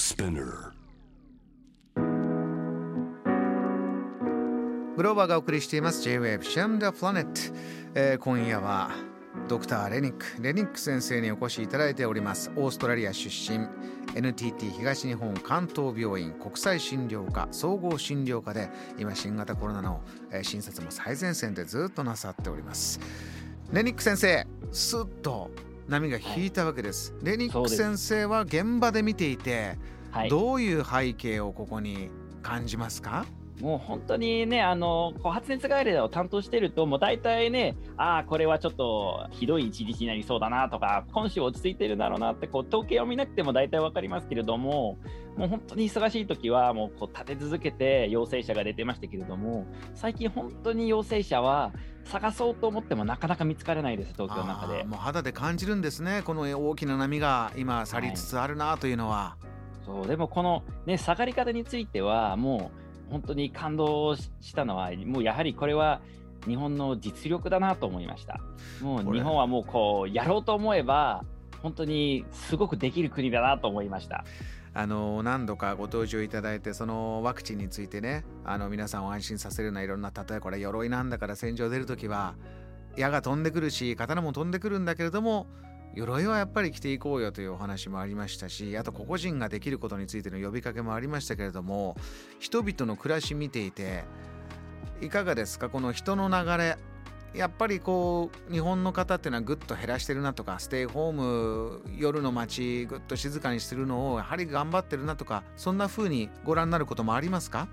Spinner. グローバーがお送りしています。J-Wave シャムダプラネット、えー今夜はドクターレニックレニック先生にお越しいただいております。オーストラリア出身 NTT 東日本関東病院国際診療科総合診療科で今新型コロナの診察も最前線でずっとなさっております。レニック先生スッと波が引いたわけです、レニック先生は現場で見ていて、はい、どういう背景をここに感じますか？もう本当にね、あの発熱外来を担当してると、もう大体ね、ああ、これはちょっとひどい一日になりそうだなとか、今週落ち着いてるだろうなって、こう統計を見なくても大体わかりますけれども、もう本当に忙しい時は、もうこう立て続けて陽性者が出てましたけれども、最近、本当に陽性者は探そうと思ってもなかなか見つからないです、東京の中で。もう肌で感じるんですねこの大きな波が今去りつつあるなというのは、そうでもこの、ね、下がり方についてはもう本当に感動ししたのはもうやはりこれは日本の実力だなと思いました。もう日本はもうこうやろうと思えば本当にすごくできる国だなと思いましたあの何度かご登場いただいてそのワクチンについてねあの皆さんを安心させるようないろんな例えこれ鎧なんだから戦場出る時は矢が飛んでくるし刀も飛んでくるんだけれども鎧はやっぱり着ていこうよというお話もありましたしあと個々人ができることについての呼びかけもありましたけれども人々の暮らし見ていていかがですか？この人の流れやっぱりこう日本の方っていうのはぐっと減らしてるなとかステイホーム夜の街ぐっと静かにするのをやはり頑張ってるなとかそんな風にご覧になることもありますか？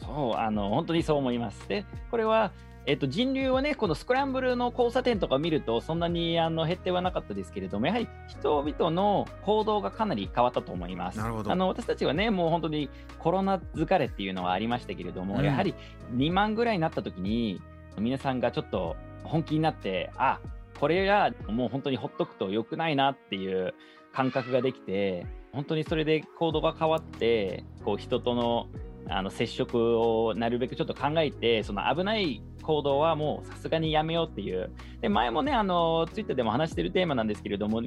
そうあの本当にそう思います。でこれはえっと、人流はね、このスクランブルの交差点とか見ると、そんなにあの減ってはなかったですけれども、やはり人々の行動がかなり変わったと思います。なるほど。あの私たちはね、もう本当にコロナ疲れっていうのはありましたけれども、うん。やはり2万ぐらいになった時に、皆さんがちょっと本気になって、あこれがもう本当にほっとくと良くないなっていう感覚ができて、本当にそれで行動が変わって、こう人とのあの接触をなるべくちょっと考えて、その危ない行動はもうさすがにやめようっていう。で、前もね、あの、ツイッターでも話してるテーマなんですけれども、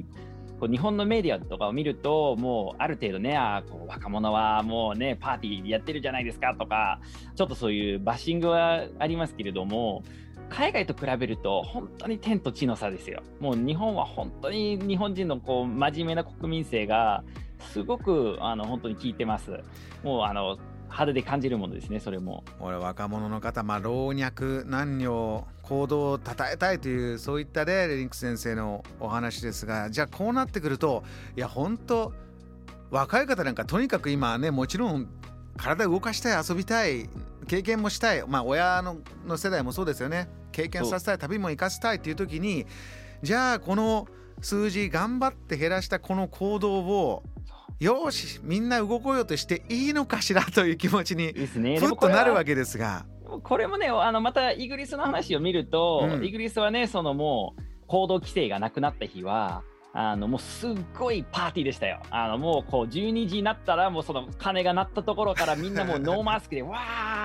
こう日本のメディアとかを見ると、もうある程度ね、あこう若者はもうね、パーティーやってるじゃないですかとか、ちょっとそういうバッシングはありますけれども、海外と比べると本当に天と地の差ですよ。もう日本は本当に日本人のこう真面目な国民性がすごくあの本当に効いてます。もうあの肌で感じるものですね、それも。俺若者の方、まあ、老若男女行動を称えたいというそういったねレリンク先生のお話ですがじゃあこうなってくるといや本当若い方なんかとにかく今ねもちろん体動かしたい遊びたい経験もしたいまあ親のの世代もそうですよね経験させたい旅も行かせたいっていう時にじゃあこの数字頑張って減らしたこの行動をよしみんな動こうよとしていいのかしらという気持ちに。ふっとなるわけけですが。これもね、あのまたイギリスの話を見ると、うんイギリスはね、そのもう行動規制がなくなった日は、あのもうすっごいパーティーでしたよ。あのもうこう12時になったら、もうその鐘が鳴ったところからみんなもうノーマスクで、わ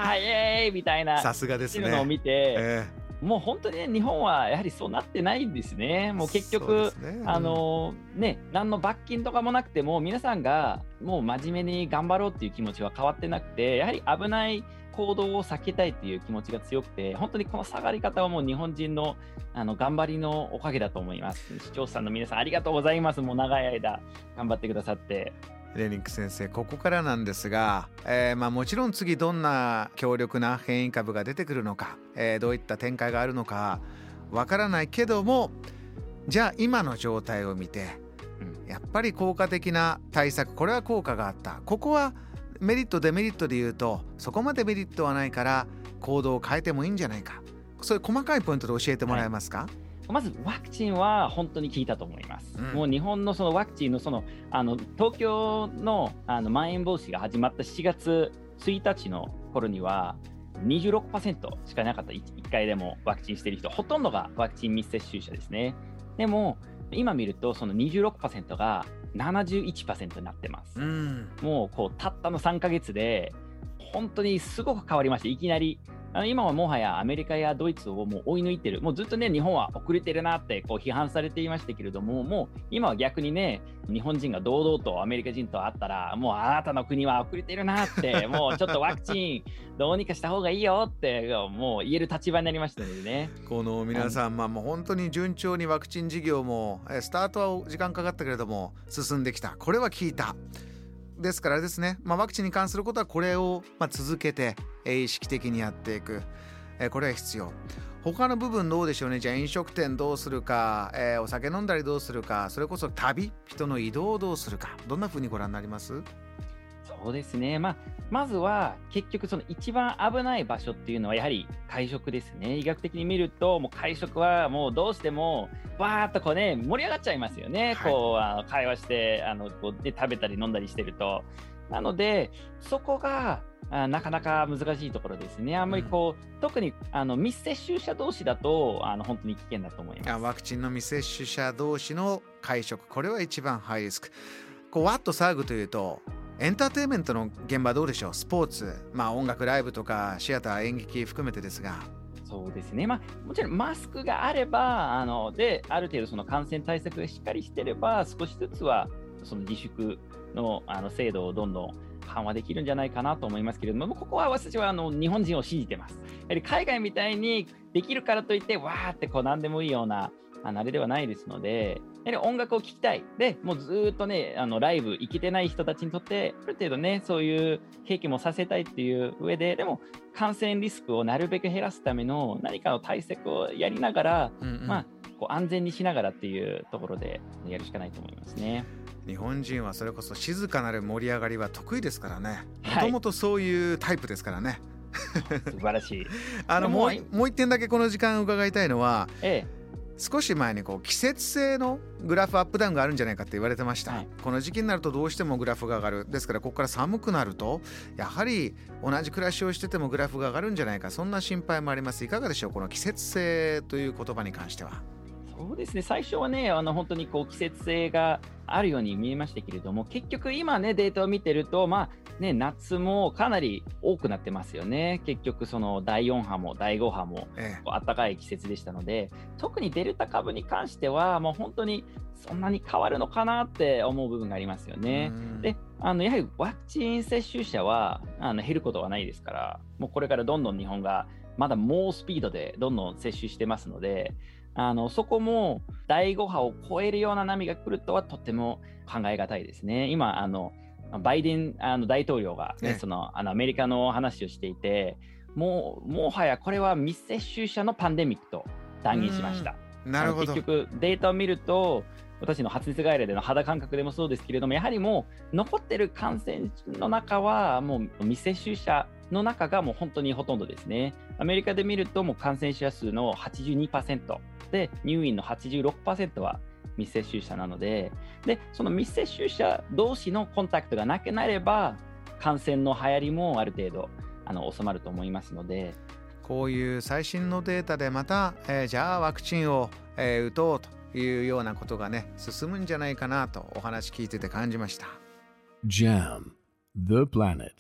ー、イエーイみたいな、さすがですね。のを見て、えもう本当にね、日本はやはりそうなってないんですね。えもう結局ねあのね、何の罰金とかもなくても、皆さんがもう真面目に頑張ろうっていう気持ちは変わってなくて、やはり危ない行動を避けたいっていう気持ちが強くて、本当にこの下がり方はもう日本人のあの頑張りのおかげだと思います。視聴者さんの皆さん、ありがとうございます。もう長い間頑張ってくださって。レニック先生ここからなんですが、えーまあ、もちろん次どんな強力な変異株が出てくるのか、えーどういった展開があるのかわからないけどもじゃあ今の状態を見てうん。やっぱり効果的な対策これは効果があった。ここはメリットデメリットで言うとそこまでメリットはないから行動を変えてもいいんじゃないか。そういう細かいポイントで教えてもらえますか、まずワクチンは本当に効いたと思います。うんもう日本のそのワクチンのそのあの東京のあのまん延防止が始まった7月1日の頃には26%しかなかった 1, 回でもワクチンしている人ほとんどがワクチン未接種者ですね。でも今見るとその26%が71%になってます。うんもうこうたったの3ヶ月で本当にすごく変わりました。いきなりあの今はもはやアメリカやドイツをもう追い抜いてる、もうずっとね、日本は遅れてるなってこう批判されていましたけれども、もう今は逆にね、日本人が堂々とアメリカ人と会ったら、もうあなたの国は遅れてるなって、もうちょっとワクチンどうにかした方がいいよって、もう言える立場になりましたのでね。この皆さん、まあ、もう本当に順調にワクチン事業も、スタートは時間かかったけれども、進んできた。これは聞いた。ですからですね、まあ、ワクチンに関することはこれをま続けてえ意識的にやっていく、えこれは必要。他の部分どうでしょうね。じゃあ飲食店どうするか、えー、お酒飲んだりどうするかそれこそ旅人の移動をどうするか。どんな風にご覧になります？そうですね、まあ、まずは結局、その一番危ない場所っていうのはやはり会食ですね。医学的に見ると、もう会食はもうどうしても、わーっとこうね、盛り上がっちゃいますよね、はい、こうあの会話してあのこうで食べたり飲んだりしてると。なので、そこがあなかなか難しいところですね。あんまりこう、うん、特にあの未接種者同士だとあの本当に危険だと思います。ワクチンの未接種者同士の会食、これは一番ハイリスク。こうわっと騒ぐというと、エンターテインメントの現場どうでしょう？スポーツ、まあ、音楽ライブとかシアター演劇含めてですが。そうですね、まあ、もちろんマスクがあればあのである程度その感染対策がしっかりしてれば少しずつはその自粛のあの制度をどんどん緩和できるんじゃないかなと思いますけれども、ここは私はあの日本人を信じてます。やはり海外みたいにできるからといって、わーってこう何でもいいようなあのあれではないですので、やはり音楽を聴きたい。で、もうずっとね、あのライブ行けてない人たちにとって、ある程度ね、そういう経験もさせたいっていう上で、でも感染リスクをなるべく減らすための何かの対策をやりながら、うんうん、まあ、こう安全にしながらっていうところでやるしかないと思いますね。日本人はそれこそ静かなる盛り上がりは得意ですからね。もともとそういうタイプですからね。素晴らしい。あのもうもう一点だけこの時間伺いたいのは、ええ、少し前にこう季節性のグラフアップダウンがあるんじゃないかって言われてました、はい、この時期になるとどうしてもグラフが上がる。ですからここから寒くなるとやはり同じ暮らしをしててもグラフが上がるんじゃないか。そんな心配もあります。いかがでしょう？この季節性という言葉に関してはそうですね。最初はねあの本当にこう季節性があるように見えましたけれども結局今ねデータを見てるとまあね夏もかなり多くなってますよね。結局その第4波も第5波も暖かい季節でしたので、ええ、特にデルタ株に関してはもう本当にそんなに変わるのかなって思う部分がありますよね。であのやはりワクチン接種者はあの減ることはないですからもうこれからどんどん日本がまだ猛スピードでどんどん接種してますのであのそこも第5波を超えるような波が来るとはとても考え難いですね。今あのバイデンあの大統領がね、ねそのあのアメリカの話をしていてもうもはやこれは未接種者のパンデミックと断言しました。なるほど結局データを見ると私の発熱外来での肌感覚でもそうですけれどもやはりもう残ってる感染の中はもう未接種者の中がもう本当にほとんどですね。アメリカで見るともう感染者数の82%で入院の86%は未接種者なのででその未接種者同士のコンタクトがなくなれば感染の流行りもある程度あの収まると思いますのでこういう最新のデータでまた、えー、じゃあワクチンを、えー、打とうというようなことがね進むんじゃないかなとお話聞いてて感じました。JAM The Planet